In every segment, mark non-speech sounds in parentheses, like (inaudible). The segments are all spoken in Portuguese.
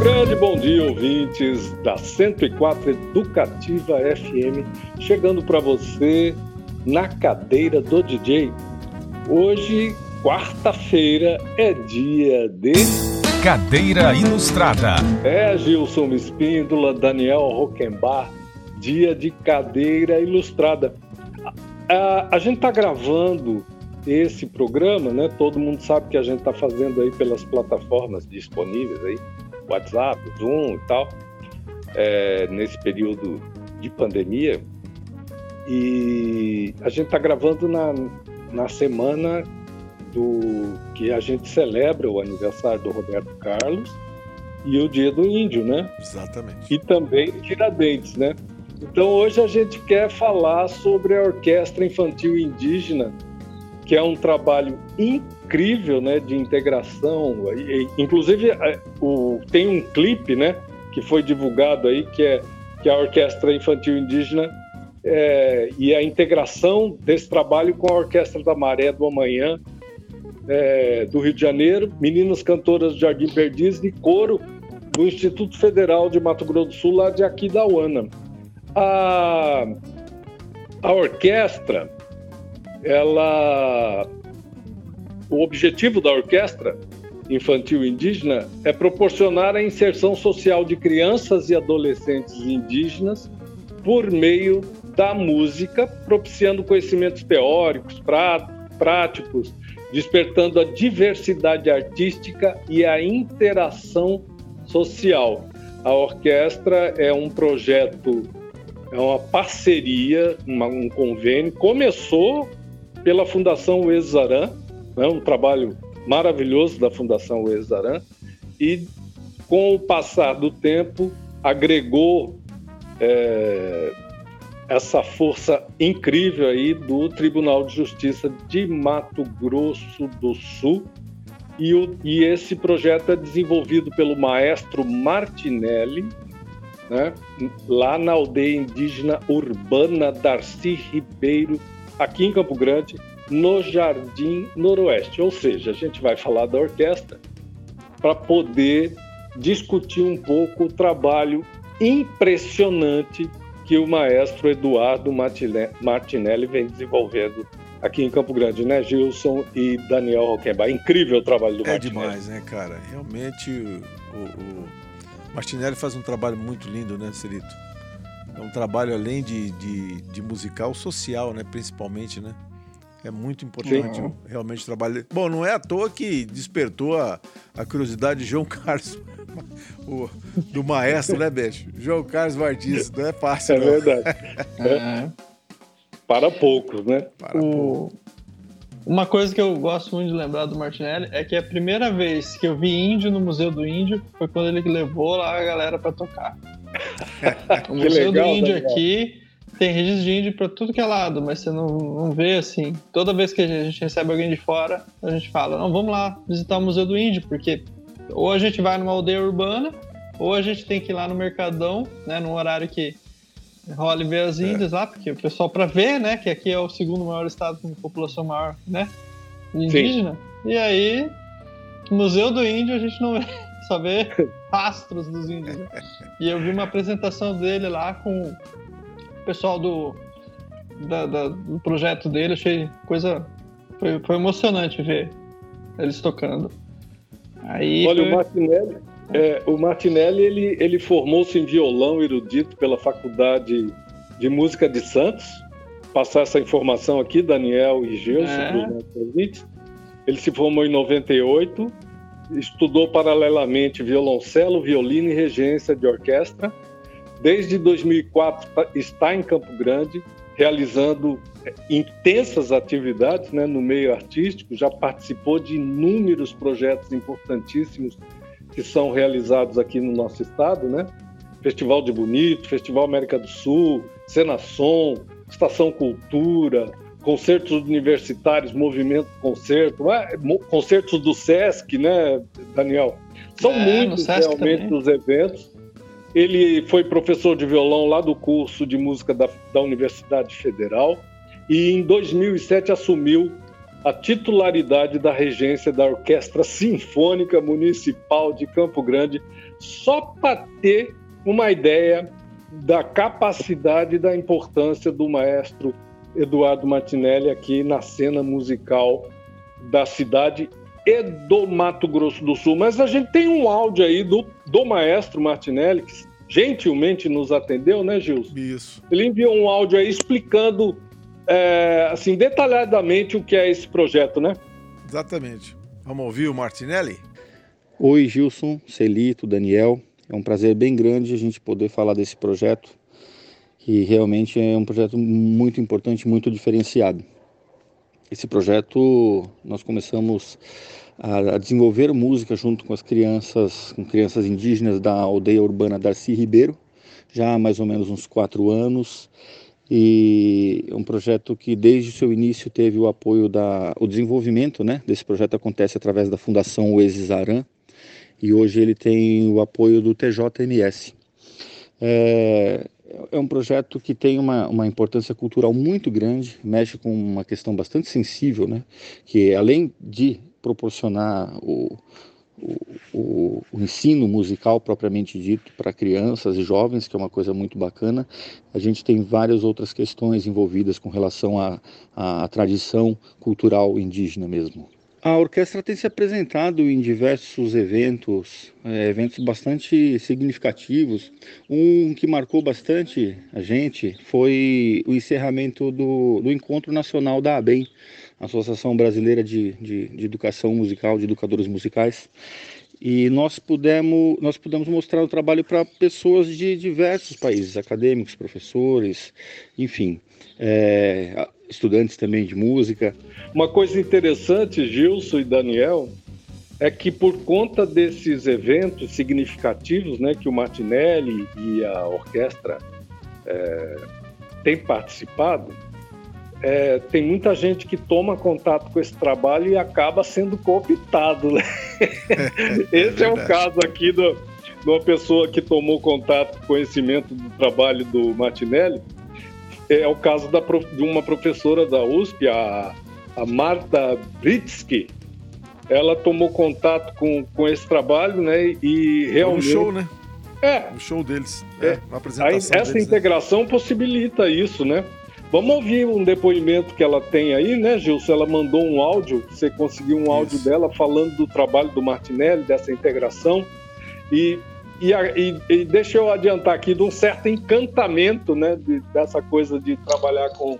Grande, bom dia, ouvintes da 104 Educativa FM, chegando para você na cadeira do DJ. Hoje, quarta-feira, é dia de. Cadeira Ilustrada. É, Gilson Espíndola, Daniel Roquembar, dia de cadeira ilustrada. A, a, a gente está gravando esse programa, né? Todo mundo sabe que a gente está fazendo aí pelas plataformas disponíveis aí, WhatsApp, Zoom e tal, é, nesse período de pandemia. E a gente está gravando na, na semana do que a gente celebra o aniversário do Roberto Carlos e o Dia do Índio, né? Exatamente. E também Tiradentes, né? Então hoje a gente quer falar sobre a Orquestra Infantil Indígena que é um trabalho incrível né, de integração. Inclusive, é, tem um clipe né, que foi divulgado aí, que é, que é a Orquestra Infantil Indígena é, e a integração desse trabalho com a Orquestra da Maré do Amanhã, é, do Rio de Janeiro, meninas cantoras do Jardim Perdiz e coro do Instituto Federal de Mato Grosso do Sul, lá de Aquidauana. A, a orquestra ela o objetivo da orquestra infantil indígena é proporcionar a inserção social de crianças e adolescentes indígenas por meio da música, propiciando conhecimentos teóricos, práticos, despertando a diversidade artística e a interação social. A orquestra é um projeto, é uma parceria, uma, um convênio. Começou pela Fundação Exaran, né, um trabalho maravilhoso da Fundação Exaran, e com o passar do tempo agregou é, essa força incrível aí do Tribunal de Justiça de Mato Grosso do Sul. E, o, e esse projeto é desenvolvido pelo maestro Martinelli, né, lá na aldeia indígena urbana Darcy Ribeiro aqui em Campo Grande, no Jardim Noroeste. Ou seja, a gente vai falar da orquestra para poder discutir um pouco o trabalho impressionante que o maestro Eduardo Martinelli vem desenvolvendo aqui em Campo Grande, né, Gilson e Daniel Roquembar. Incrível o trabalho do é Martinelli. É demais, né, cara? Realmente o, o, Martinelli faz um trabalho muito lindo, né, Celito? É um trabalho além de, de, de musical, social, né? Principalmente, né? É muito importante Sim. realmente trabalho. Bom, não é à toa que despertou a, a curiosidade de João (laughs) Carlos, o, do maestro, né, Beijo? João Carlos Martins, não é fácil. É não. verdade. (laughs) É. Para poucos, né? Para o... poucos. Uma coisa que eu gosto muito de lembrar do Martinelli é que a primeira vez que eu vi índio no Museu do Índio foi quando ele levou lá a galera para tocar. (laughs) o Museu legal, do Índio aqui tem registro de índio para tudo que é lado, mas você não, não vê assim. Toda vez que a gente recebe alguém de fora, a gente fala: não, vamos lá visitar o Museu do Índio, porque ou a gente vai numa aldeia urbana, ou a gente tem que ir lá no Mercadão, né, num horário que rola e ver as é. índias é. lá, porque o pessoal, para ver, né, que aqui é o segundo maior estado com população maior, né, indígena. Sim. E aí, Museu do Índio a gente não vê só vê rastros dos índios. Né? E eu vi uma apresentação dele lá com o pessoal do, da, da, do projeto dele, achei coisa. Foi, foi emocionante ver eles tocando. Aí Olha, foi... o Martinelli, é, o Martinelli ele, ele formou-se em violão erudito pela Faculdade de Música de Santos. Passar essa informação aqui, Daniel e Gilson, é. Ele se formou em 98 estudou paralelamente violoncelo, violino e regência de orquestra. Desde 2004 está em Campo Grande, realizando é, intensas atividades né, no meio artístico, já participou de inúmeros projetos importantíssimos que são realizados aqui no nosso estado, né? Festival de Bonito, Festival América do Sul, Senação, Estação Cultura, concertos universitários, movimento concerto, concertos do SESC, né, Daniel? São é, muitos realmente também. os eventos. Ele foi professor de violão lá do curso de música da, da Universidade Federal e em 2007 assumiu a titularidade da regência da Orquestra Sinfônica Municipal de Campo Grande, só para ter uma ideia da capacidade e da importância do maestro Eduardo Martinelli aqui na cena musical da cidade e do Mato Grosso do Sul. Mas a gente tem um áudio aí do, do maestro Martinelli, que gentilmente nos atendeu, né, Gilson? Isso. Ele enviou um áudio aí explicando, é, assim, detalhadamente o que é esse projeto, né? Exatamente. Vamos ouvir o Martinelli? Oi, Gilson, Celito, Daniel. É um prazer bem grande a gente poder falar desse projeto, que realmente é um projeto muito importante, muito diferenciado. Esse projeto nós começamos a, desenvolver música junto com as crianças, com crianças indígenas da aldeia urbana Darcy Ribeiro, já há mais ou menos uns quatro anos. E é um projeto que desde o seu início teve o apoio da, o desenvolvimento, né? Desse projeto acontece através da Fundação Oasis Aran e hoje ele tem o apoio do TJMS. É, é um projeto que tem uma, uma importância cultural muito grande, mexe com uma questão bastante sensível, né? que além de proporcionar o, o, o, ensino musical propriamente dito para crianças e jovens, que é uma coisa muito bacana. A gente tem várias outras questões envolvidas com relação à tradição cultural indígena mesmo. A orquestra tem se apresentado em diversos eventos, é, eventos bastante significativos. Um que marcou bastante a gente foi o encerramento do, do Encontro Nacional da ABEM, Associação Brasileira de, de, de Educação Musical, de Educadores Musicais. E nós pudemos, nós pudemos mostrar o trabalho para pessoas de diversos países, acadêmicos, professores, enfim, é, estudantes também de música. Uma coisa interessante, Gilson e Daniel, é que por conta desses eventos significativos né, que o Martinelli e a orquestra é, têm participado, é, tem muita gente que toma contato com esse trabalho e acaba sendo cooptado. Né? (laughs) esse é, é, o caso aqui do, de uma pessoa que tomou contato, conhecimento do trabalho do Martinelli. É o caso da, de uma professora da USP, a a Marta Britsky, ela tomou contato com, com esse trabalho, né? E realmente. No show, né? É. No show deles. É. Na apresentação. essa deles, né? integração né? possibilita isso, né? Vamos ouvir um depoimento que ela tem aí, né, Gilson? Ela mandou um áudio, você conseguiu um áudio isso. dela falando do trabalho do Martinelli, dessa integração. E, e, e, e, deixa eu adiantar aqui de um certo encantamento, né, de, dessa coisa de trabalhar com,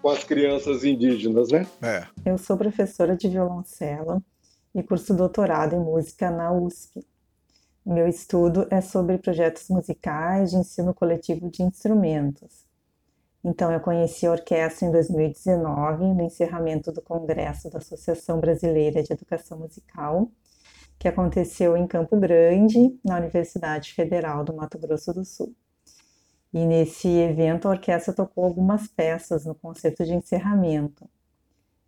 com as crianças indígenas, né? É. Eu sou professora de violoncelo e curso doutorado em música na USP. Meu estudo é sobre projetos musicais de ensino coletivo de instrumentos. Então, eu conheci a orquestra em 2019, no encerramento do Congresso da Associação Brasileira de Educação Musical, que aconteceu em Campo Grande, na Universidade Federal do Mato Grosso do Sul. E nesse evento a orquestra tocou algumas peças no concerto de encerramento.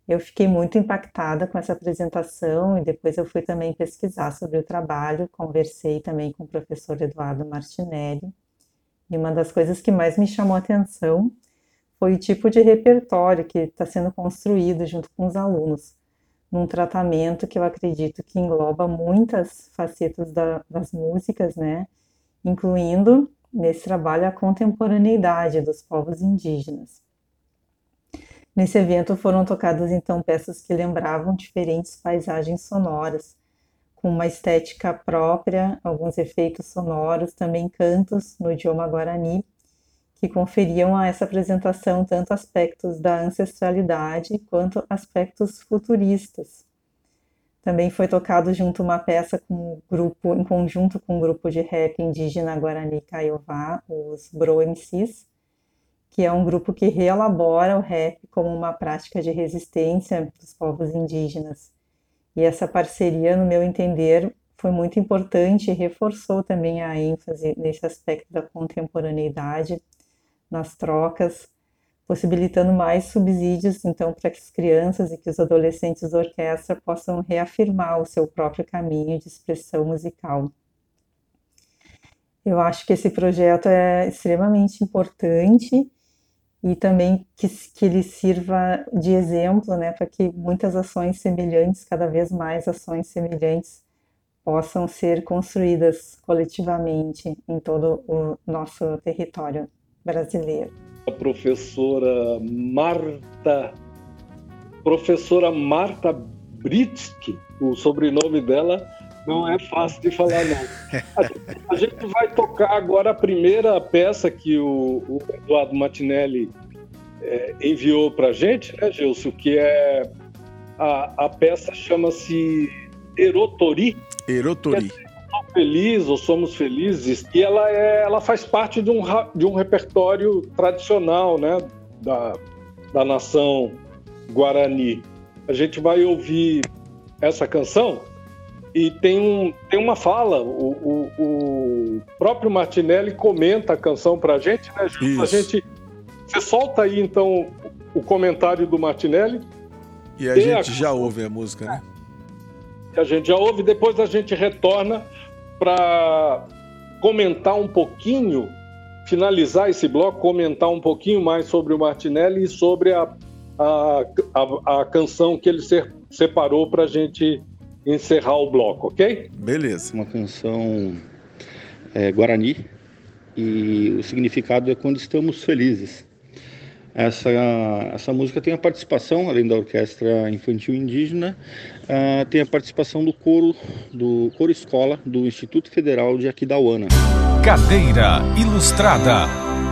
Eu fiquei muito impactada com essa apresentação e depois eu fui também pesquisar sobre o trabalho, conversei também com o professor Eduardo Martinelli. E uma das coisas que mais me chamou a atenção foi o tipo de repertório que está sendo construído junto com os alunos, num tratamento que eu acredito que engloba muitas facetas da, das músicas, né? Incluindo nesse trabalho a contemporaneidade dos povos indígenas. Nesse evento foram tocadas então peças que lembravam diferentes paisagens sonoras, com uma estética própria, alguns efeitos sonoros, também cantos no idioma guarani, que conferiam a essa apresentação tanto aspectos da ancestralidade quanto aspectos futuristas, também foi tocado junto uma peça com um grupo, em conjunto com um grupo de rap indígena Guarani Kaiowá, os Bro MCs, que é um grupo que reelabora o rap como uma prática de resistência dos povos indígenas. E essa parceria, no meu entender, foi muito importante e reforçou também a ênfase nesse aspecto da contemporaneidade nas trocas possibilitando mais subsídios, então, para que as crianças e que os adolescentes da orquestra possam reafirmar o seu próprio caminho de expressão musical. Eu acho que esse projeto é extremamente importante e também que, que ele sirva de exemplo, né, para que muitas ações semelhantes, cada vez mais ações semelhantes, possam ser construídas coletivamente em todo o nosso território brasileiro. A professora Marta, professora Marta Britsky, o sobrenome dela não é fácil de falar não. A gente vai tocar agora a primeira peça que o, o Eduardo Matinelli é, enviou para a gente, né, Gilson, que é a, a peça chama-se Erotori. Erotori. Felizes ou somos felizes e ela é, ela faz parte de um de um repertório tradicional, né, da, da nação Guarani. A gente vai ouvir essa canção e tem, um, tem uma fala, o, o, o próprio Martinelli comenta a canção para a gente, né? A gente, você solta aí então o comentário do Martinelli. E a gente a... já ouve a música, né? A gente já ouve, depois a gente retorna para comentar um pouquinho, finalizar esse bloco, comentar um pouquinho mais sobre o Martinelli e sobre a, a, a, a canção que ele separou para a gente encerrar o bloco, ok? Beleza. Uma canção é, guarani e o significado é quando estamos felizes. Essa, essa música tem a participação, além da orquestra infantil indígena, uh, tem a participação do coro, do coro escola do Instituto Federal de Aquidauana. Cadeira Ilustrada.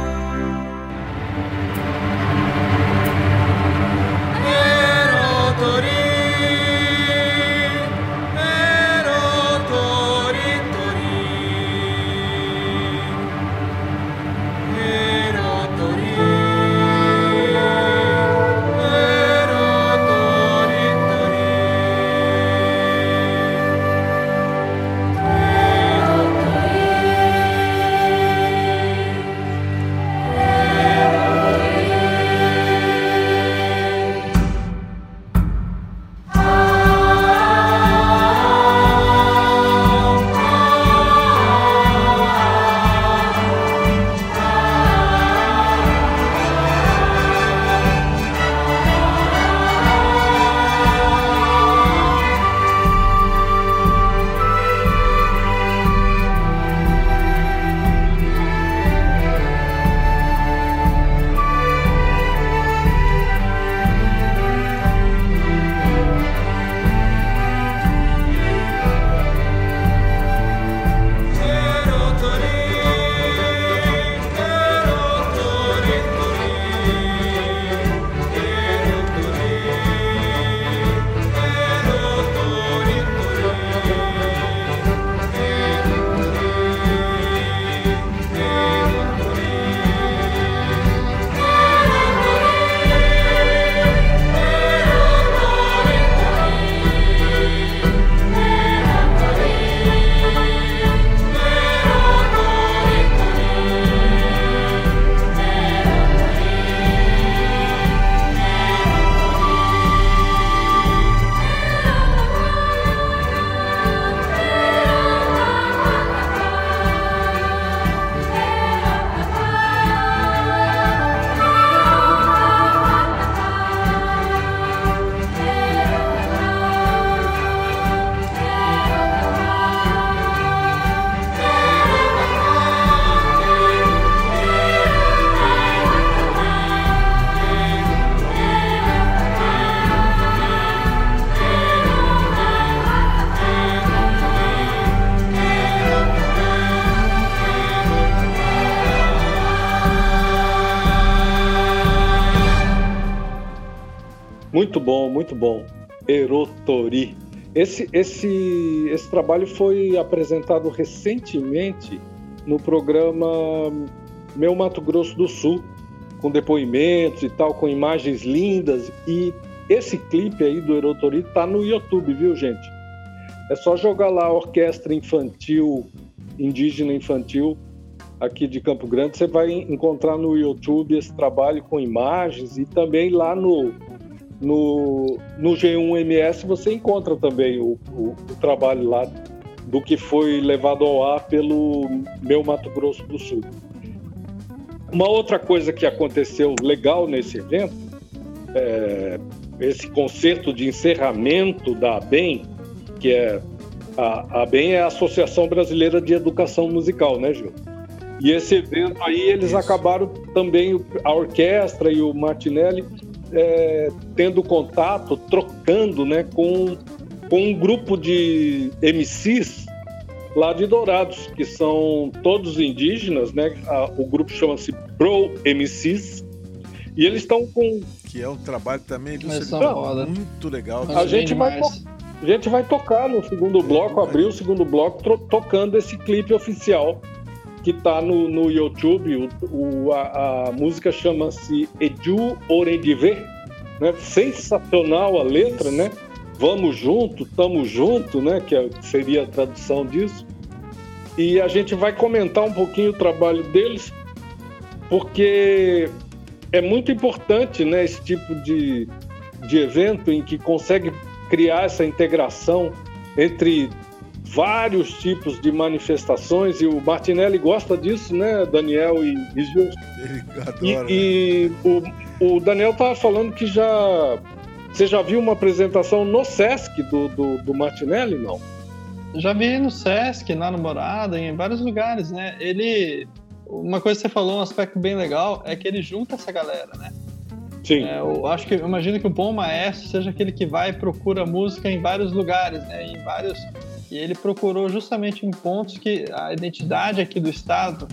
Esse, esse, esse trabalho foi apresentado recentemente no programa Meu Mato Grosso do Sul, com depoimentos e tal, com imagens lindas. E esse clipe aí do Erotori tá no YouTube, viu, gente? É só jogar lá a Orquestra Infantil, Indígena Infantil, aqui de Campo Grande. Você vai encontrar no YouTube esse trabalho com imagens e também lá no no, no G1MS você encontra também o, o, o trabalho lá do que foi levado ao ar pelo meu Mato Grosso do Sul. Uma outra coisa que aconteceu legal nesse evento, é, esse concerto de encerramento da ABEM, que é A, a BEM é a Associação Brasileira de Educação Musical, né, Gil? E esse evento aí, eles Isso. acabaram também, a orquestra e o Martinelli, é, tendo contato, trocando né, com, com um grupo de MCs lá de Dourados, que são todos indígenas, né? o grupo chama-se Pro MCs, e eles estão com. Que é um trabalho também do muito legal. A gente, vai a gente vai tocar no segundo bloco, abrir o segundo bloco, tocando esse clipe oficial que está no, no YouTube. O, o a, a, música chama-se Edu Orendive. Né? Sensacional a letra, né? Vamos junto, tamo junto, né? Que é, seria a tradução disso. E a gente vai comentar um pouquinho o trabalho deles, porque é muito importante, né? Esse tipo de, de evento em que consegue criar essa integração entre vários tipos de manifestações e o Martinelli gosta disso, né, Daniel e, e Gilson? Ele adora. E, e o, o Daniel estava falando que já você já viu uma apresentação no Sesc do, do, do Martinelli, não? Já vi no Sesc, na Namorada, em vários lugares, né? Ele. Uma coisa que você falou, um aspecto bem legal, é que ele junta essa galera, né? Sim. É, eu acho que eu imagino que o bom maestro seja aquele que vai e procura música em vários lugares, né? Em vários e ele procurou justamente em pontos que a identidade aqui do estado,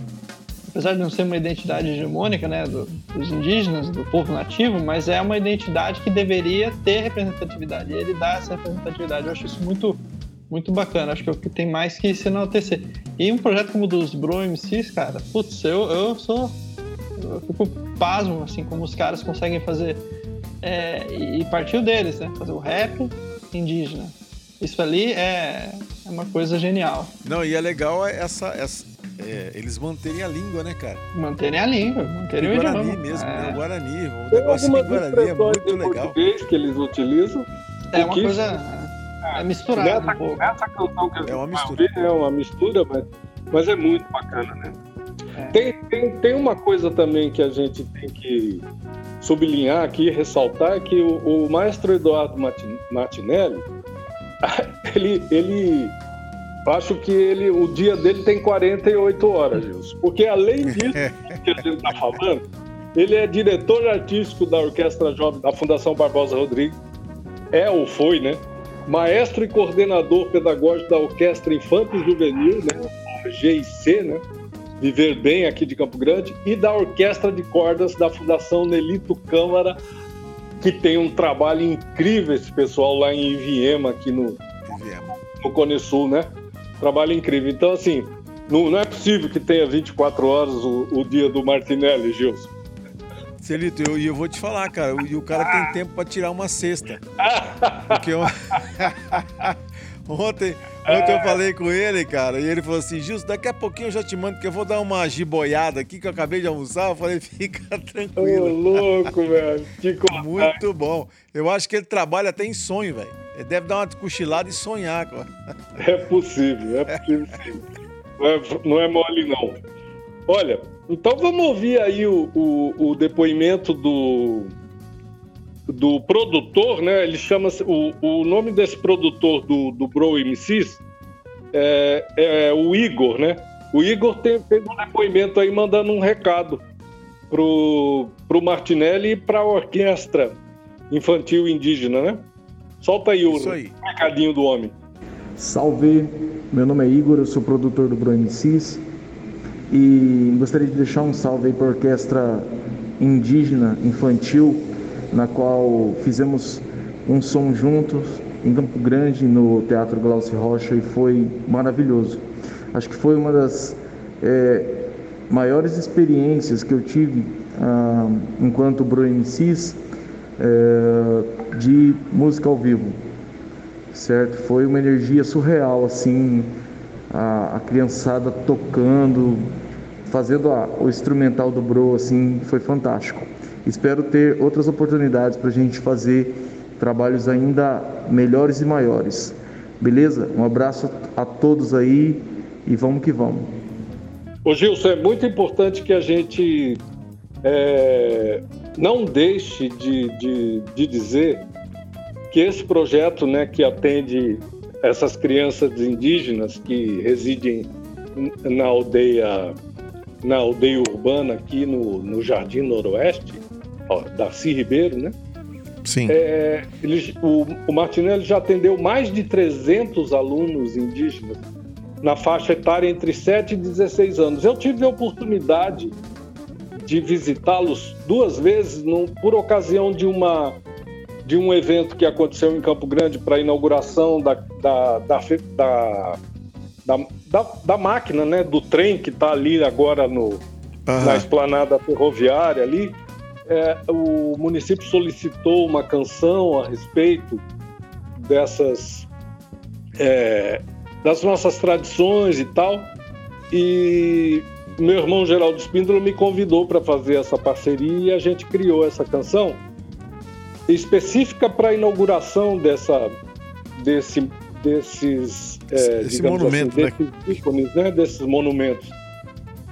apesar de não ser uma identidade hegemônica, né, do, dos indígenas, do povo nativo, mas é uma identidade que deveria ter representatividade. E ele dá essa representatividade. Eu acho isso muito muito bacana, acho que é o que tem mais que se enaltecer. E um projeto como o dos Bro MCs, cara, putz, eu, eu sou. Eu fico pasmo, assim, como os caras conseguem fazer. É, e partiu deles, né? Fazer o rap indígena. Isso ali é, é uma coisa genial. Não, e é legal essa. essa é, eles manterem a língua, né, cara? Manterem a língua, manterem o, o Guarani idioma. mesmo, é. né? O Guarani, o negócio de Guarani é muito legal. que eles utilizam. É uma coisa. É misturada nessa, um pouco. Essa canção que é uma mistura. é uma mistura, mas, mas é muito bacana, né? É. Tem, tem, tem uma coisa também que a gente tem que sublinhar aqui, ressaltar, que o, o maestro Eduardo Martinelli, (laughs) ele, ele acho que ele, o dia dele tem 48 horas, Gilson. Porque além disso (laughs) que a gente está falando, ele é diretor artístico da Orquestra Jovem da Fundação Barbosa Rodrigues. É ou foi, né? Maestro e coordenador pedagógico da Orquestra Infanto e Juvenil, né? GIC, né? Viver Bem aqui de Campo Grande, e da Orquestra de Cordas da Fundação Nelito Câmara que tem um trabalho incrível esse pessoal lá em Iviema, aqui no, no Cone Sul, né? Trabalho incrível. Então, assim, não, não é possível que tenha 24 horas o, o dia do Martinelli, Gilson. Celito, e eu, eu, vou te falar, cara, o, o cara tem tempo para tirar uma cesta. (laughs) Porque eu... (laughs) ontem, ontem eu falei com ele, cara, e ele falou assim: Gilson, daqui a pouquinho eu já te mando, que eu vou dar uma jiboiada aqui que eu acabei de almoçar. Eu falei: (laughs) fica tranquilo. Ô, louco, velho. Muito bom. Eu acho que ele trabalha até em sonho, velho. Ele deve dar uma cochilada e sonhar, cara. É possível, é possível sim. Não é, não é mole, não. Olha, então vamos ouvir aí o, o, o depoimento do, do produtor, né? Ele chama o, o nome desse produtor do, do Bro MCs é, é o Igor, né? O Igor tem, fez um depoimento aí mandando um recado pro, pro Martinelli e para a orquestra infantil indígena, né? Solta aí o aí. recadinho do homem. Salve, meu nome é Igor, eu sou produtor do Bro MCs e gostaria de deixar um salve aí para a orquestra indígena infantil na qual fizemos um som juntos em Campo Grande, no Teatro Glaucio Rocha, e foi maravilhoso. Acho que foi uma das é, maiores experiências que eu tive ah, enquanto Bro MCs é, de música ao vivo, certo? Foi uma energia surreal, assim, a, a criançada tocando, fazendo a, o instrumental do Bro, assim, foi fantástico. Espero ter outras oportunidades para a gente fazer trabalhos ainda melhores e maiores. Beleza? Um abraço a todos aí e vamos que vamos. Ô Gilson, é muito importante que a gente é, não deixe de, de, de, dizer que esse projeto né, que atende essas crianças indígenas que residem na aldeia na aldeia urbana aqui no, no Jardim Noroeste, ó, Darcy Ribeiro, né? Sim. É, ele, o, o Martinelli já atendeu mais de 300 alunos indígenas na faixa etária entre 7 e 16 anos. Eu tive a oportunidade de visitá-los duas vezes no, por ocasião de uma de um evento que aconteceu em Campo Grande para a inauguração da, da, da, da, da, da máquina, né, do trem que está ali agora no, uhum. na esplanada ferroviária ali. É, o município solicitou uma canção a respeito dessas é, das nossas tradições e tal. E meu irmão Geraldo Espíndola me convidou para fazer essa parceria e a gente criou essa canção específica para a inauguração dessa, desse, desses, é, Esse monumento, assim, desses né? ícones, né? desses monumentos.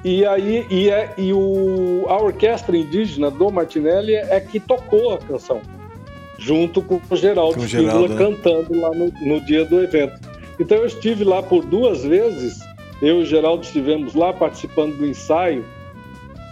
E aí e, é, e o, a orquestra indígena do Martinelli é que tocou a canção, junto com o Geraldo com Espíndola né? cantando lá no, no dia do evento. Então eu estive lá por duas vezes, eu e o Geraldo estivemos lá participando do ensaio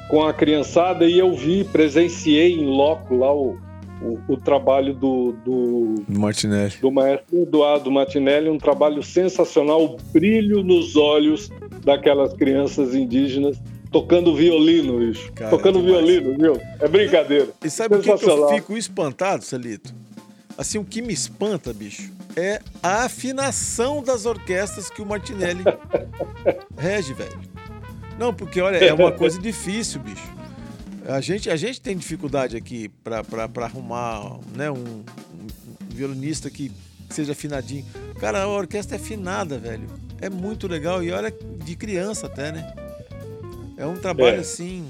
com a criançada e eu vi, presenciei em loco lá o, o, o trabalho do, do, Martinelli. do maestro Eduardo Martinelli, um trabalho sensacional, o brilho nos olhos daquelas crianças indígenas tocando violino, bicho. Cara, tocando é violino, viu? É brincadeira. E sabe o que, que eu fico espantado, Celito? Assim, o que me espanta, bicho, é a afinação das orquestras que o Martinelli (laughs) rege, velho. Não, porque olha, é uma coisa difícil, bicho. A gente, a gente tem dificuldade aqui para arrumar né, um, um, violinista que seja afinadinho. Cara, a orquestra é afinada, velho. É muito legal. E olha, de criança até, né? É um trabalho, é. assim,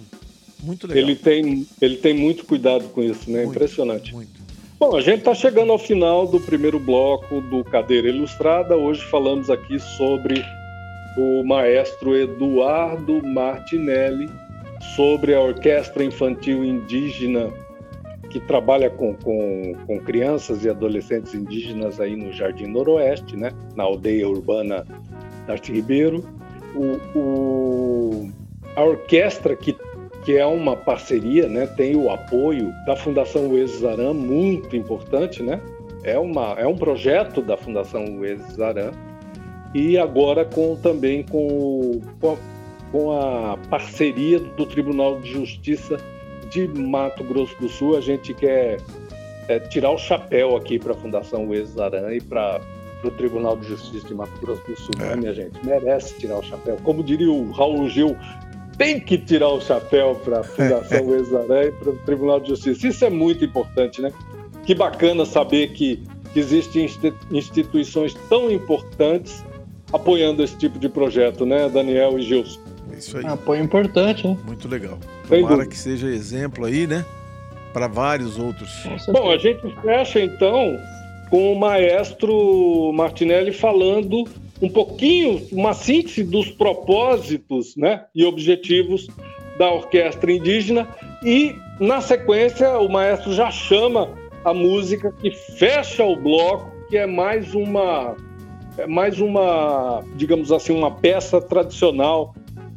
muito legal. Ele tem, ele tem muito cuidado com isso, né? Muito, Impressionante. Muito. Bom, a gente está chegando ao final do primeiro bloco do Cadeira Ilustrada. Hoje falamos aqui sobre o maestro Eduardo Martinelli, sobre a Orquestra Infantil Indígena que trabalha com, com, com, crianças e adolescentes indígenas aí no Jardim Noroeste, né? na aldeia urbana Darcy Ribeiro. O, o, a orquestra que que é uma parceria, né? Tem o apoio da Fundação Ueso Zaran, muito importante, né? É, uma, é um projeto da Fundação Ueso Zaran e agora com também com, com a, com, a, parceria do Tribunal de Justiça de Mato Grosso do Sul, a gente quer é, tirar o chapéu aqui para a Fundação Ueso Zaran e para o Tribunal de Justiça de Mato Grosso do Sul, né, é. né, minha gente? Merece tirar o chapéu. Como diria o Raul Gil, tem que tirar o chapéu para a Fundação (laughs) Exaré e para o Tribunal de Justiça. Isso é muito importante, né? Que bacana saber que, que existem instituições tão importantes apoiando esse tipo de projeto, né, Daniel e Gilson? Isso aí. Apoio importante, né? Muito legal. Tomara que seja exemplo aí, né? Para vários outros. Bom, a gente fecha então com o maestro Martinelli falando um pouquinho, uma síntese dos propósitos né, e objetivos da orquestra indígena e, na sequência, o maestro já chama a música que fecha o bloco, que é mais uma, é mais uma, digamos assim, uma peça tradicional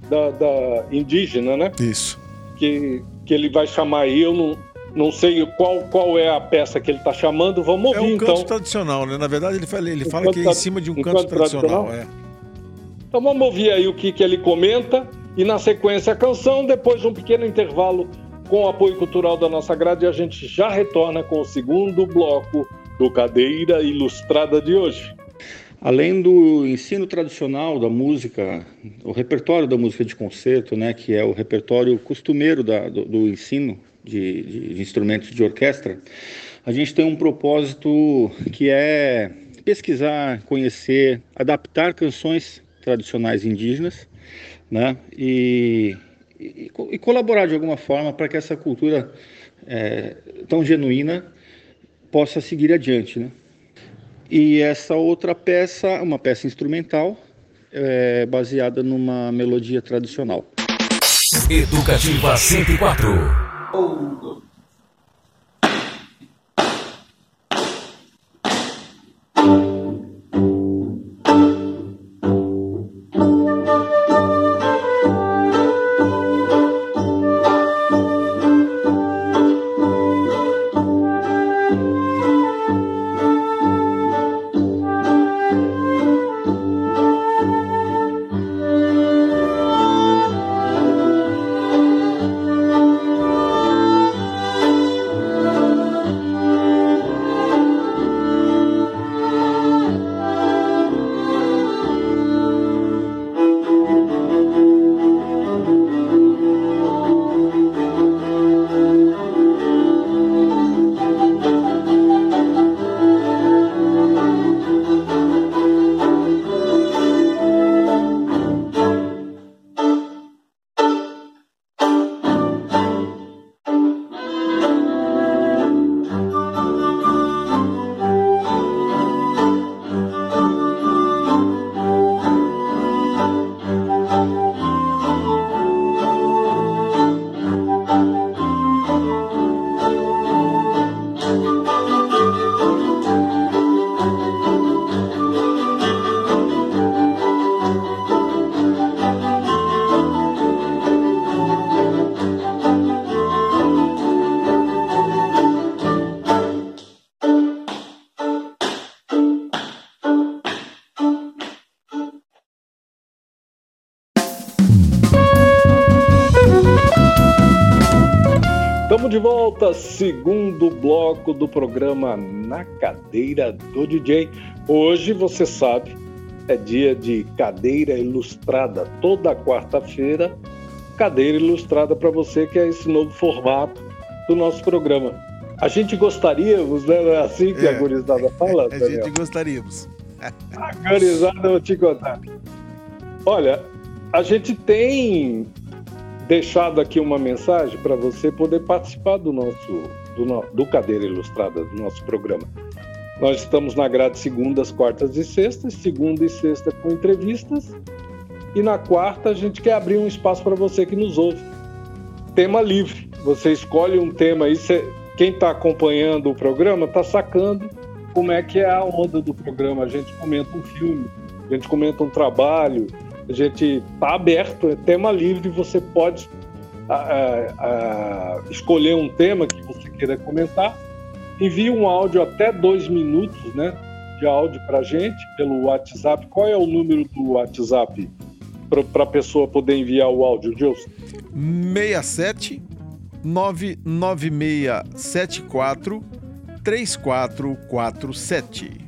da, da indígena, né? Isso. Que, que ele vai chamar aí, eu não, não sei qual, qual é a peça que ele está chamando, vamos ouvir então. É um canto então. tradicional, né? Na verdade, ele fala, ele um fala que é em cima de um, um canto, canto, tradicional. tradicional. É. Então vamos ouvir aí o que, que ele comenta e na sequência a canção, depois um pequeno intervalo com o apoio cultural da nossa grade e a gente já retorna com o segundo bloco do Cadeira Ilustrada de hoje. Além do ensino tradicional da música, o repertório da música de concerto, né, que é o repertório costumeiro da, do, do ensino de, de, de instrumentos de orquestra, a gente tem um propósito que é pesquisar, conhecer, adaptar canções tradicionais indígenas, né? E, e, e colaborar de alguma forma para que essa cultura é, tão genuína possa seguir adiante, né? E essa outra peça, uma peça instrumental, é baseada numa melodia tradicional. Educativa 104 mundo. Segundo bloco do programa Na Cadeira do DJ. Hoje, você sabe, é dia de cadeira ilustrada. Toda quarta-feira, cadeira ilustrada para você, que é esse novo formato do nosso programa. A gente gostaríamos, né? Não é assim que é, a gurizada fala? (laughs) A gente gostaríamos. A gurizada, eu vou te contar. Olha, a gente tem deixado aqui uma mensagem para você poder participar do nosso do, do Cadeira Ilustrada, do nosso programa. Nós estamos na grade segundas, quartas e sextas, segunda e sexta com entrevistas, e na quarta a gente quer abrir um espaço para você que nos ouve. Tema livre. Você escolhe um tema você, quem está acompanhando o programa está sacando como é que é a onda do programa. A gente comenta um filme, a gente comenta um trabalho, a gente está aberto, é tema livre, você pode a, a, a, escolher um tema que você queira comentar. Envie um áudio até dois minutos né, de áudio para a gente pelo WhatsApp. Qual é o número do WhatsApp para a pessoa poder enviar o áudio, Gilson? 67 99674 3447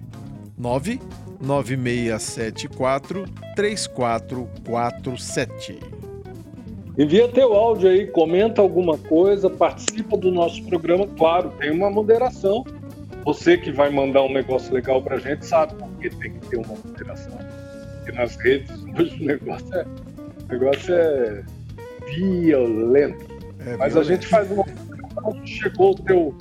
9 9674 3447. Envia teu áudio aí, comenta alguma coisa, participa do nosso programa. Claro, tem uma moderação. Você que vai mandar um negócio legal pra gente sabe porque tem que ter uma moderação. Porque nas redes (laughs) hoje o negócio é, o negócio é violento. É Mas violento. a gente faz uma. Chegou o teu,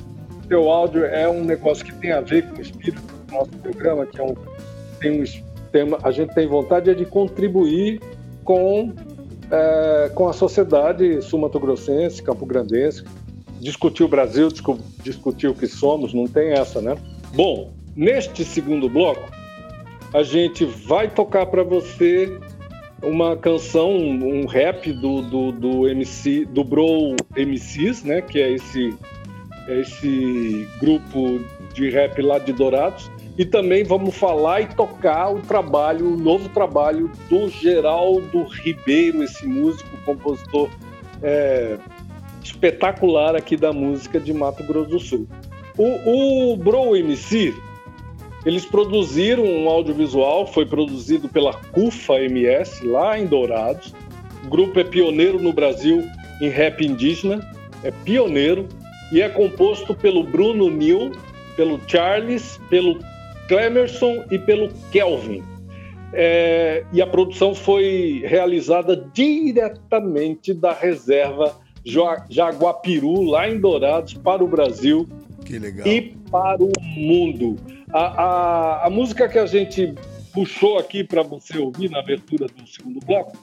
teu áudio, é um negócio que tem a ver com o espírito do nosso programa, que é um tem um, tem, a gente tem vontade é de contribuir com, é, com a sociedade sumatogrossense, campo-grandense, discutir o Brasil, discutir o que somos, não tem essa, né? Bom, neste segundo bloco, a gente vai tocar para você uma canção, um rap do, do, do MC, do Bro MCs, né? Que é esse, esse grupo de rap lá de Dourados. E também vamos falar e tocar o trabalho, o novo trabalho do Geraldo Ribeiro, esse músico, compositor é, espetacular aqui da música de Mato Grosso do Sul. O, o Bro MC, eles produziram um audiovisual, foi produzido pela CUFA MS, lá em Dourados. O grupo é pioneiro no Brasil em rap indígena, é pioneiro, e é composto pelo Bruno Nil, pelo Charles, pelo Clemerson e pelo Kelvin. É, e a produção foi realizada diretamente da reserva Jaguapiru, lá em Dourados, para o Brasil e para o mundo. A, a, a música que a gente puxou aqui para você ouvir na abertura do segundo bloco,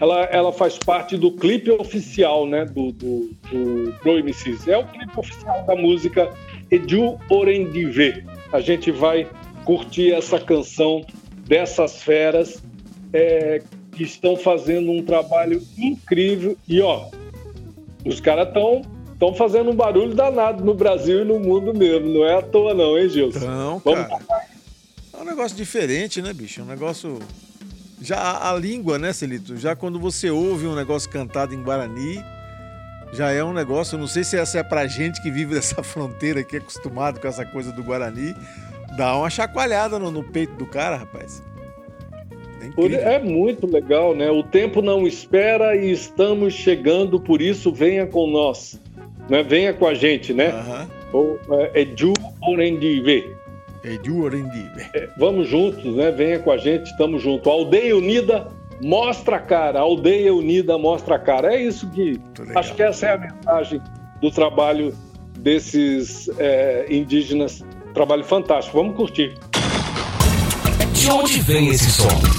ela, ela faz parte do clipe oficial né, do, do, do MCs. É o clipe oficial da música Edu Orendive. A gente vai curtir essa canção dessas feras é, que estão fazendo um trabalho incrível. E ó, os caras estão estão fazendo um barulho danado no Brasil e no mundo mesmo. Não é à toa, não, hein, Gilson? Não, cara. É um negócio diferente, né, bicho? É um negócio. Já a língua, né, Celito? Já quando você ouve um negócio cantado em Guarani, já é um negócio. Eu não sei se essa é pra gente que vive (laughs) dessa fronteira, que é acostumado com essa coisa do Guarani, Dá uma chacoalhada no, no peito do cara, rapaz. É, é, muito legal, né? O tempo não espera e estamos chegando, por isso venha com nós. Né? Venha com a gente, né? Uhum. É, Edu Orendive. Edu Orendive. É, vamos juntos, né? Venha com a gente, estamos juntos. Aldeia Unida mostra a cara. Aldeia Unida mostra a cara. É isso que. Acho que essa é a mensagem do trabalho desses é, indígenas Trabalho fantástico. Vamos curtir. De onde vem esse som?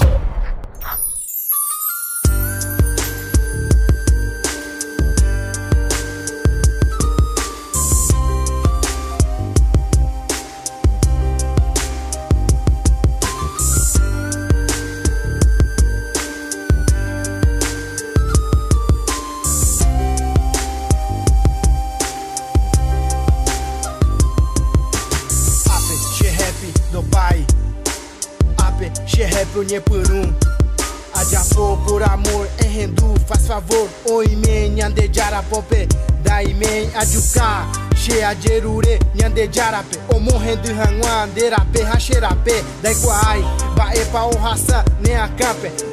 Hacherape Dai kwai Bae pa o raça nem a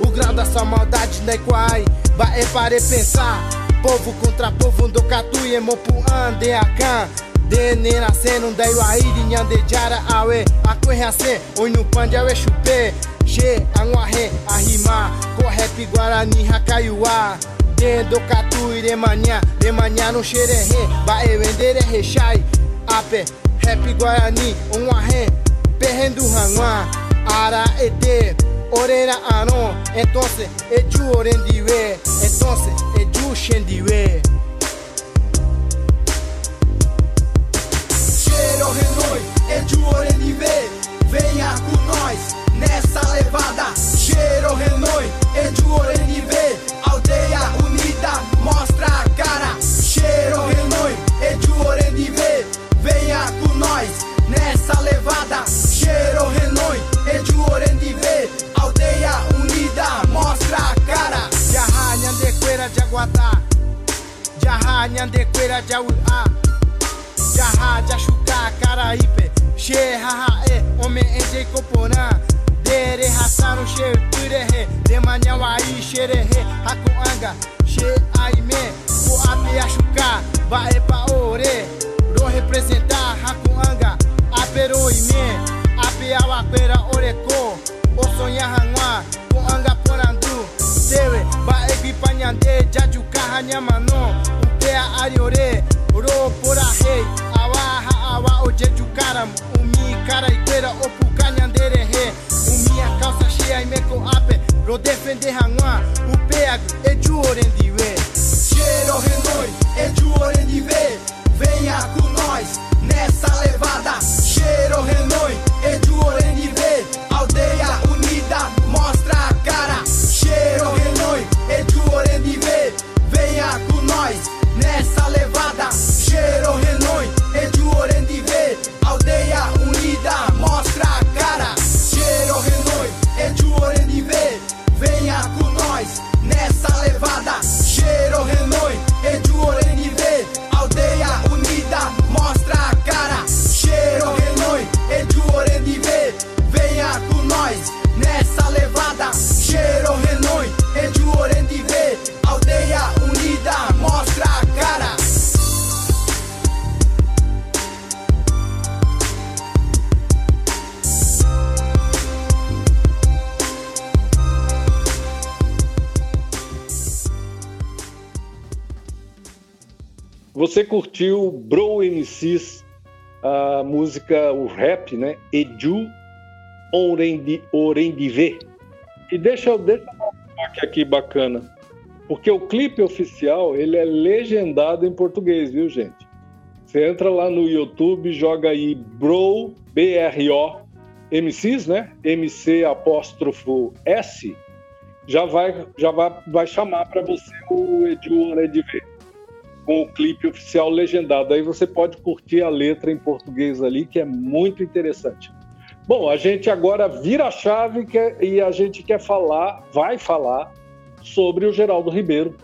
O grau da sua maldade dai kwai Bae pare pensar. Povo contra povo do catu e mopu ande a can Dene nascendo dai wairi nyande jara awe. Akwe hase Oi no pande awe chupe. She angwahe ahima Ko rap guarani hakaiwa. Dendo catu e manhã. De manhã no xerehe Bae vendere rechai Ape Rap guarani Um arre Perrendo hangwa Ara ete Orena anon Entonces Eju orendiwe Entonces Eju shendiwe Cheiro Renoi, Edu Orenive, venha com nós nessa levada. Cheiro Renoi, Edu Orenive, aldeia unida, Renoi, Edu Orenive, aldeia unida, mostra a cara. Jaha nyandekwera jaguatá Jaha nyandekwera jauá Jaha jashuka Caraípe. She haha e Ome enje koporã Dere hasano she urehe De manhã wai xerehe Hakuanga She aime Ko ape ashuka Bae pa ore Ro representar Hakuanga Apero ime Ape awakwera oreko O sonha hangwa Ko anga porandu. Dewe Bae bipanyande Jajuka hanyamano Upea ariore Ro pora rei Awa o jejukaram Umi cara igueira Opukanyandere he. Umi a calça cheia e meko ape Ro defender hangwa Upea eju orendiwe Cheiro Renoi, Edu Orenive, venha com nós nessa levada. Cheiro Renoi, Edu curtiu Bro MCs, a música, o rap, né? Edu Orendi, Orendive. E deixa eu deixa eu mostrar que aqui bacana. Porque o clipe oficial, ele é legendado em português, viu, gente? Você entra lá no YouTube, joga aí Bro, B-R-O, MCs, né? MC apóstrofo S, já vai, já vai, vai chamar para você o Edu Orendive com o clipe oficial legendado. Aí você pode curtir a letra em português ali, que é muito interessante. Bom, a gente agora vira a chave quer- e a gente quer falar, vai falar sobre o Geraldo Ribeiro,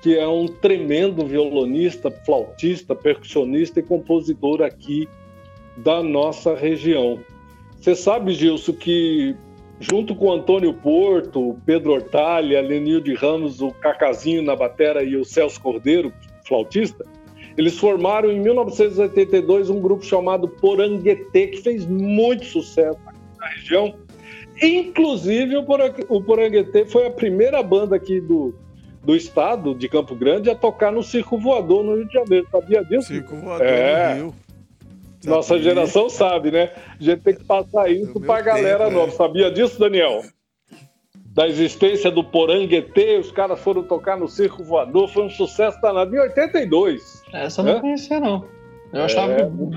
que é um tremendo violonista, flautista, percussionista e compositor aqui da nossa região. Você sabe, Gilson, que junto com Antônio Porto, Pedro Hortalha, Lenil de Ramos, o Cacazinho na batera e o Celso Cordeiro, flautista, eles formaram em 1982 um grupo chamado Poranguetê, que fez muito sucesso aqui na região. Inclusive, o Porang- o Poranguetê foi a primeira banda aqui do, do estado, de Campo Grande, a tocar no Circo Voador no Rio de Janeiro. Sabia disso? Circo voador É. no Rio. Nossa geração sabe, né? A gente tem que passar isso Do pra meu galera tempo, nova. é. Sabia disso, Daniel? Da existência do Poranguetê, os caras foram tocar no Circo Voador, foi um sucesso danado em 82. Essa eu não É? conhecia, não. Eu achava É. o-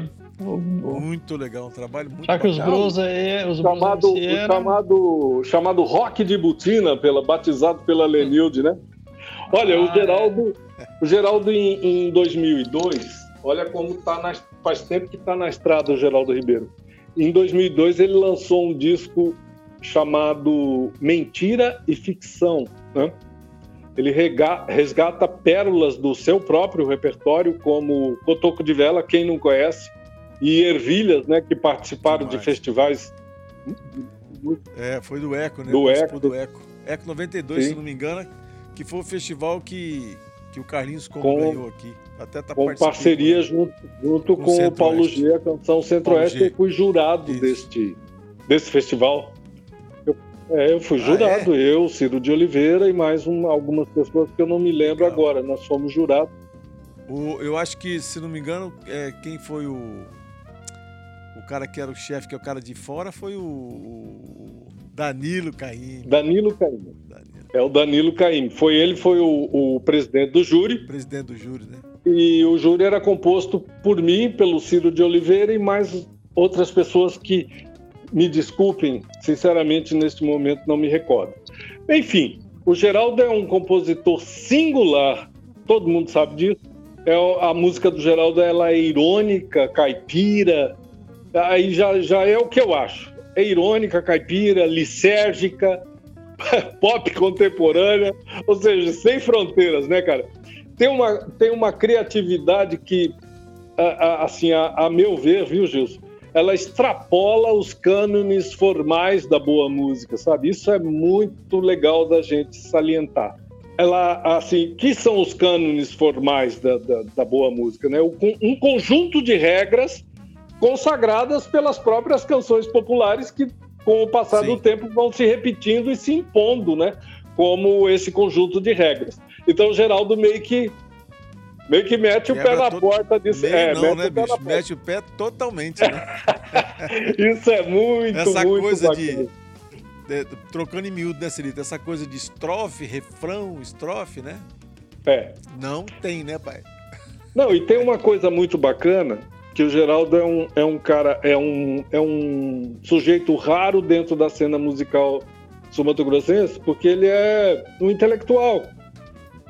o- Muito legal, um trabalho muito Já que os bros aí, os Chamado, o chamado, chamado Rock de Butina, pela, batizado pela Lenilde, né? Olha, o Ah, Geraldo, o Geraldo em, em 2002, olha como tá na, faz tempo que tá na estrada o Geraldo Ribeiro. Em 2002 ele lançou um disco chamado Mentira e Ficção, né? ele resgata pérolas do seu próprio repertório, como Cotoco de Vela, quem não conhece, e Ervilhas, né, que participaram de Demais. festivais. É, foi do Eco, né? Do Eco. do Eco. Eco 92, Sim. se não me engano, que foi o festival que, que o Carlinhos Como Com- ganhou aqui. Até tá Com participando. parceria junto, junto Com com, o. Paulo G, a canção Centro-Oeste, eu fui jurado Isso. deste, desse festival. Eu, é, eu fui Ah, jurado, eu, Ciro de Oliveira e mais um- algumas pessoas que eu não me lembro Legal. agora. Nós fomos jurados. O- eu acho que, se não me engano, é, quem foi o. O cara que era o chefe, que é o cara de fora, foi o, o Danilo Caim. Danilo Caim. É o Danilo Caim. Foi ele, foi o, o presidente do júri. presidente do júri, né? E o júri era composto por mim, pelo Ciro de Oliveira e mais outras pessoas que, me desculpem, sinceramente, neste momento não me recordo. Enfim, o Geraldo é um compositor singular, todo mundo sabe disso. É, a música do Geraldo ela é irônica, caipira, aí já, já é o que eu acho. É irônica, caipira, lisérgica, (laughs) pop contemporânea, ou seja, sem fronteiras, né, cara? Tem uma, tem uma criatividade que, assim, a, a meu ver, viu, Gilson? Ela extrapola os cânones formais da boa música, sabe? Isso é muito legal da gente salientar. Ela, assim, que são os cânones formais da, da, da boa música, né? Um conjunto de regras consagradas pelas próprias canções populares que, com o passar Sim. do tempo, vão se repetindo e se impondo, né? Como esse conjunto de regras. Então, Geraldo meio que, meio que mete o pé na todo- porta disso. Meio é, não, mete né, o bicho? Mete o pé totalmente, né? (laughs) Isso é muito, Essa muito coisa bacana. de, de- Trocando em miúdo, né, Celita? Essa coisa de estrofe, refrão, estrofe, né? É. Não tem, né, pai? Não, e tem uma coisa muito bacana, que o Geraldo é um, é um cara, é um, é um sujeito raro dentro da cena musical sul-mato-grossense, porque ele é um intelectual.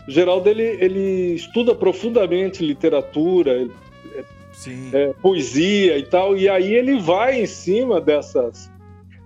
O Geraldo, ele, ele estuda profundamente literatura, é, poesia e tal, e aí ele vai em cima dessas...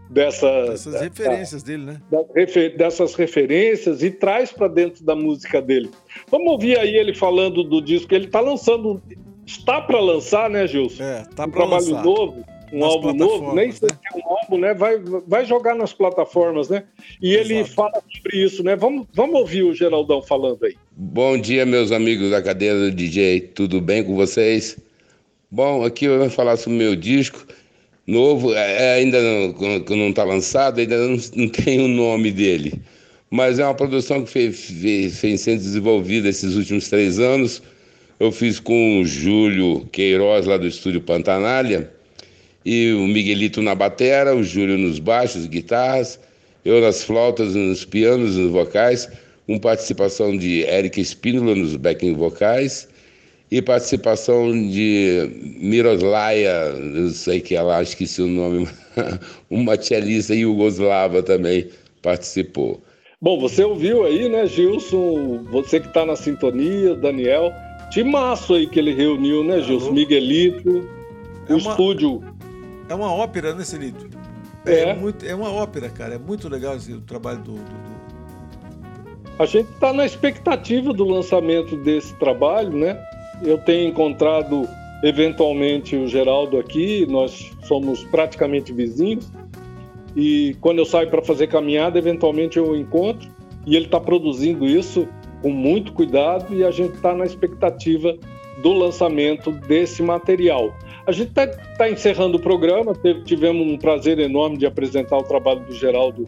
Dessas, Essas referências dele, né? refer- dessas referências e traz para dentro da música dele. Vamos ouvir aí ele falando do disco que ele está lançando, está para lançar, né, Gilson? É, tá um pra trabalho lançar. novo, um álbum novo, nem sei né? se é um álbum, né? Vai, vai jogar nas plataformas, né? E ele Exato. fala sobre isso, né? Vamos, vamos ouvir o Geraldão falando aí. Bom dia, meus amigos da cadeira do DJ, tudo bem com vocês? Bom, aqui eu vou falar sobre o meu disco novo, é, ainda não, está lançado, ainda não, não tem o nome dele, mas é uma produção que foi, foi, foi sendo desenvolvida esses últimos três anos. Eu fiz com o Júlio Queiroz, lá do estúdio Pantanalha, e o Miguelito na batera, o Júlio nos baixos, guitarras, eu nas flautas, nos pianos, nos vocais, com participação de Eric Espínola nos backing vocais e participação de Miroslaia, não sei que ela, esqueci o nome, (laughs) uma cellista Yugoslava também participou. Bom, você ouviu aí, né, Gilson? Você que está na sintonia, Daniel. Timaço aí que ele reuniu, né, Gilson? Miguelito, É o uma- estúdio. É uma ópera, né, Celito? É. muito, é uma ópera, cara. É muito legal esse, o trabalho do. do- do- A gente está na expectativa do lançamento desse trabalho, né? Eu tenho encontrado eventualmente o Geraldo aqui, nós somos praticamente vizinhos. E quando eu saio para fazer caminhada, eventualmente eu o encontro e ele está produzindo isso com muito cuidado e a gente está na expectativa do lançamento desse material. A gente está encerrando o programa, tivemos um prazer enorme de apresentar o trabalho do Geraldo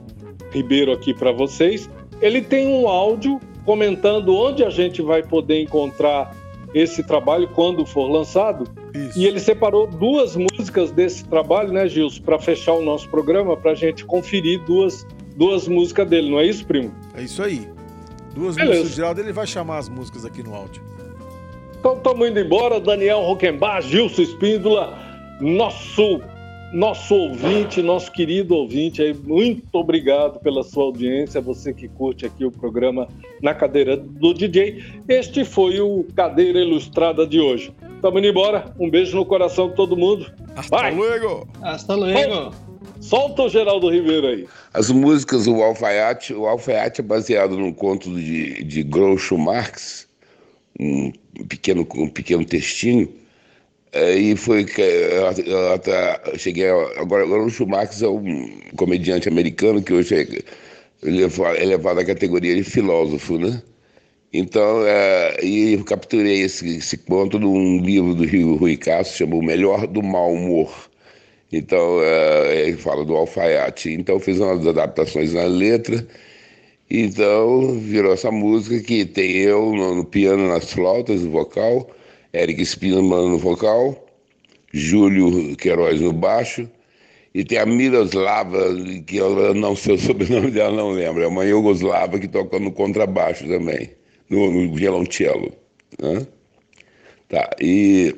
Ribeiro aqui para vocês. Ele tem um áudio comentando onde a gente vai poder encontrar esse trabalho quando for lançado. Isso. E ele separou duas músicas desse trabalho, né, Gilson, para fechar o nosso programa, para a gente conferir duas, duas músicas dele, não é isso, primo? É isso aí. Duas Beleza. músicas do Geraldo, ele vai chamar as músicas aqui no áudio. Então estamos indo embora, Daniel Roquembar, Gilson Espíndola, nosso nosso ouvinte, nosso querido ouvinte aí, muito obrigado pela sua audiência, você que curte aqui o programa na cadeira do DJ. Este foi o Cadeira Ilustrada de hoje. Estamos indo embora, um beijo no coração de todo mundo. Hasta Vai. luego! Hasta luego. Solta o Geraldo Ribeiro aí. As músicas do Alfaiate, o Alfaiate é baseado num conto de, de Groucho Marx, um pequeno, um pequeno textinho, é, e foi que eu cheguei agora Groucho Marx é um comediante americano que hoje é elevado à categoria de filósofo, né? Então, é, e eu capturei esse, esse conto num livro do Rio Rui Castro, chamado O Melhor do Mau Humor. Então, é, ele fala do alfaiate. Então, fiz umas adaptações na letra. Então, virou essa música que tem eu no, no piano, nas flautas, no vocal, Eric Spinman no vocal, Júlio Queiroz no baixo, e tem a Miroslava, que eu não sei o sobrenome (laughs) dela, não lembro, é uma Yugoslava que toca no contrabaixo também no, no violoncelo. Né? Tá, e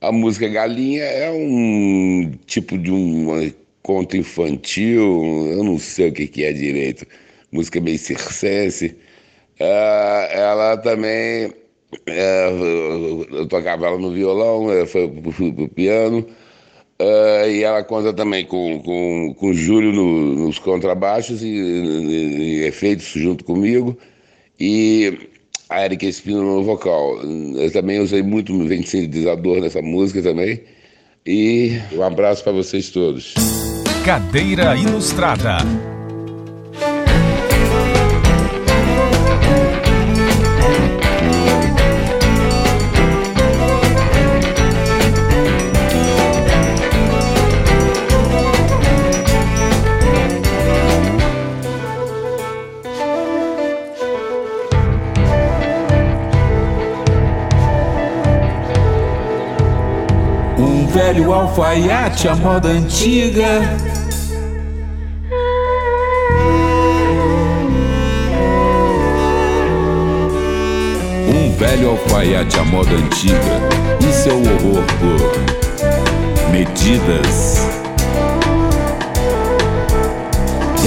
a música Galinha é um tipo de um conto infantil, eu não sei o que, que é direito, música meio circense. É, ela também, é, eu tocava ela no violão, foi pro, piano, é, e ela conta também com, com, com o Júlio no, nos contrabaixos e, e, e efeitos junto comigo. E a Erika Espino no vocal. Eu também usei muito o sintetizador nessa música também. E um abraço para vocês todos. Cadeira Ilustrada. Velho alfaiate, a moda antiga. Um velho alfaiate, a moda antiga, e seu horror por medidas.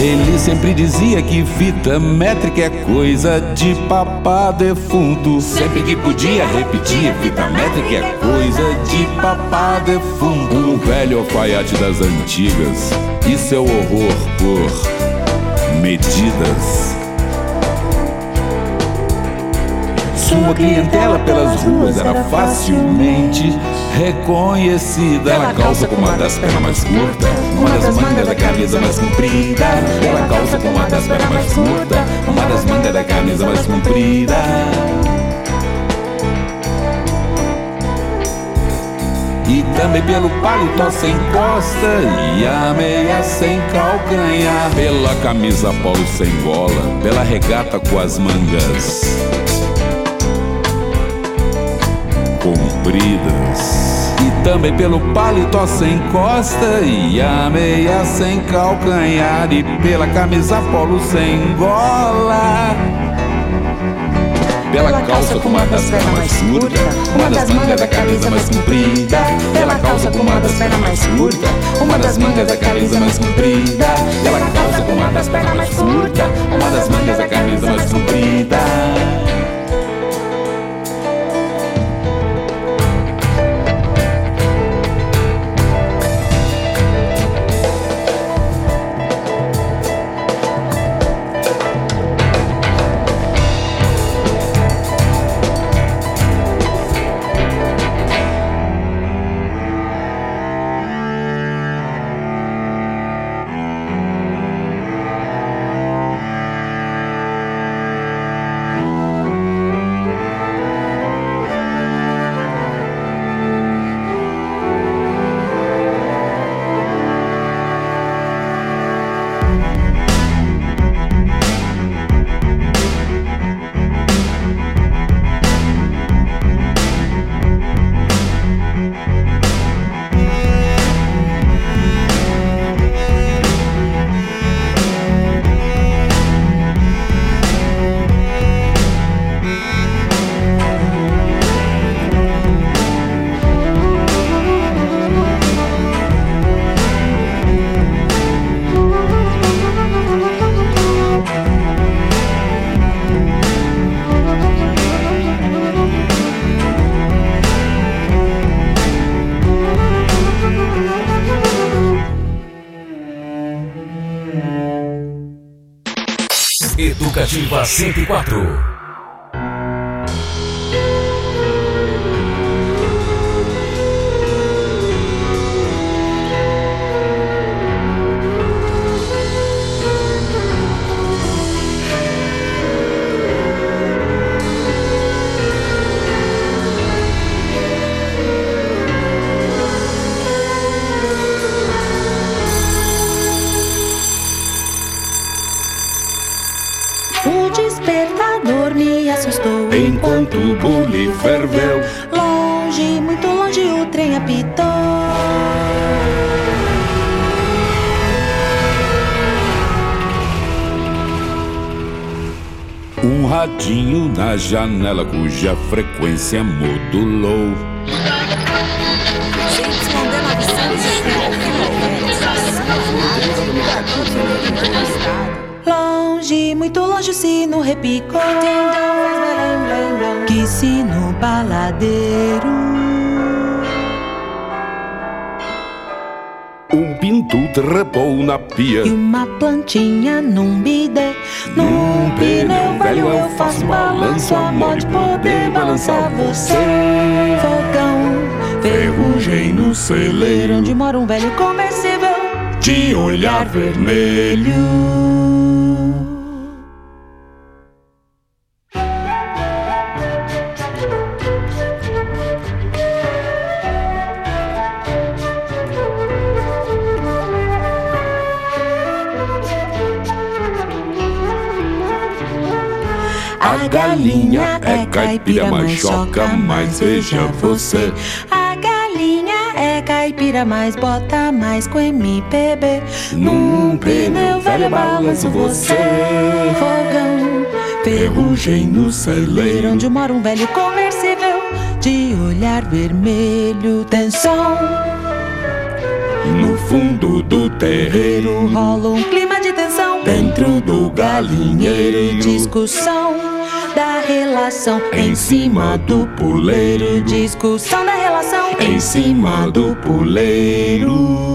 Ele sempre dizia que fita métrica é coisa de papá defunto. Sempre que podia repetir, fita métrica é coisa de papá defunto. Um velho alfaiate das antigas e seu horror por medidas. Sua clientela pelas ruas era facilmente reconhecida. Ela calça com uma das pernas mais curtas, uma das mangas da camisa mais comprida. Ela calça com uma das pernas mais curtas, uma das mangas da camisa mais comprida. E também pelo paletó sem costa E a meia sem calcanhar Pela camisa polo sem gola Pela regata com as mangas compridas. E também pelo paletó sem costa e a meia sem calcanhar e pela camisa polo sem gola. Pela calça com uma das pernas mais curtas, uma das mangas da camisa mais comprida. Pela calça com uma das pernas mais curtas, uma das mangas da camisa mais comprida. Pela calça com uma das pernas mais curtas, uma das mangas da camisa mais comprida. Educativa 104. Na janela cuja frequência modulou. Longe, muito longe o sino repicou. Que sino baladeiro. Um pinto derrapou na pia. E uma plantinha num bidê Num pneu velho eu faço balanço A modo de poder balançar você. Fogão, ferrugem no celeiro. Onde mora um velho conversível De olhar vermelho caipira, mas choca mais, veja você. A galinha é caipira, mas bota mais com MPB. Num pneu velho balanço você. Fogão, ferrugem no celeiro, onde mora um velho conversível. De olhar vermelho, tensão. No fundo do terreiro Rola um clima de tensão. Dentro do galinheiro Discussão da relação Em cima do puleiro. Discussão da relação Em cima do puleiro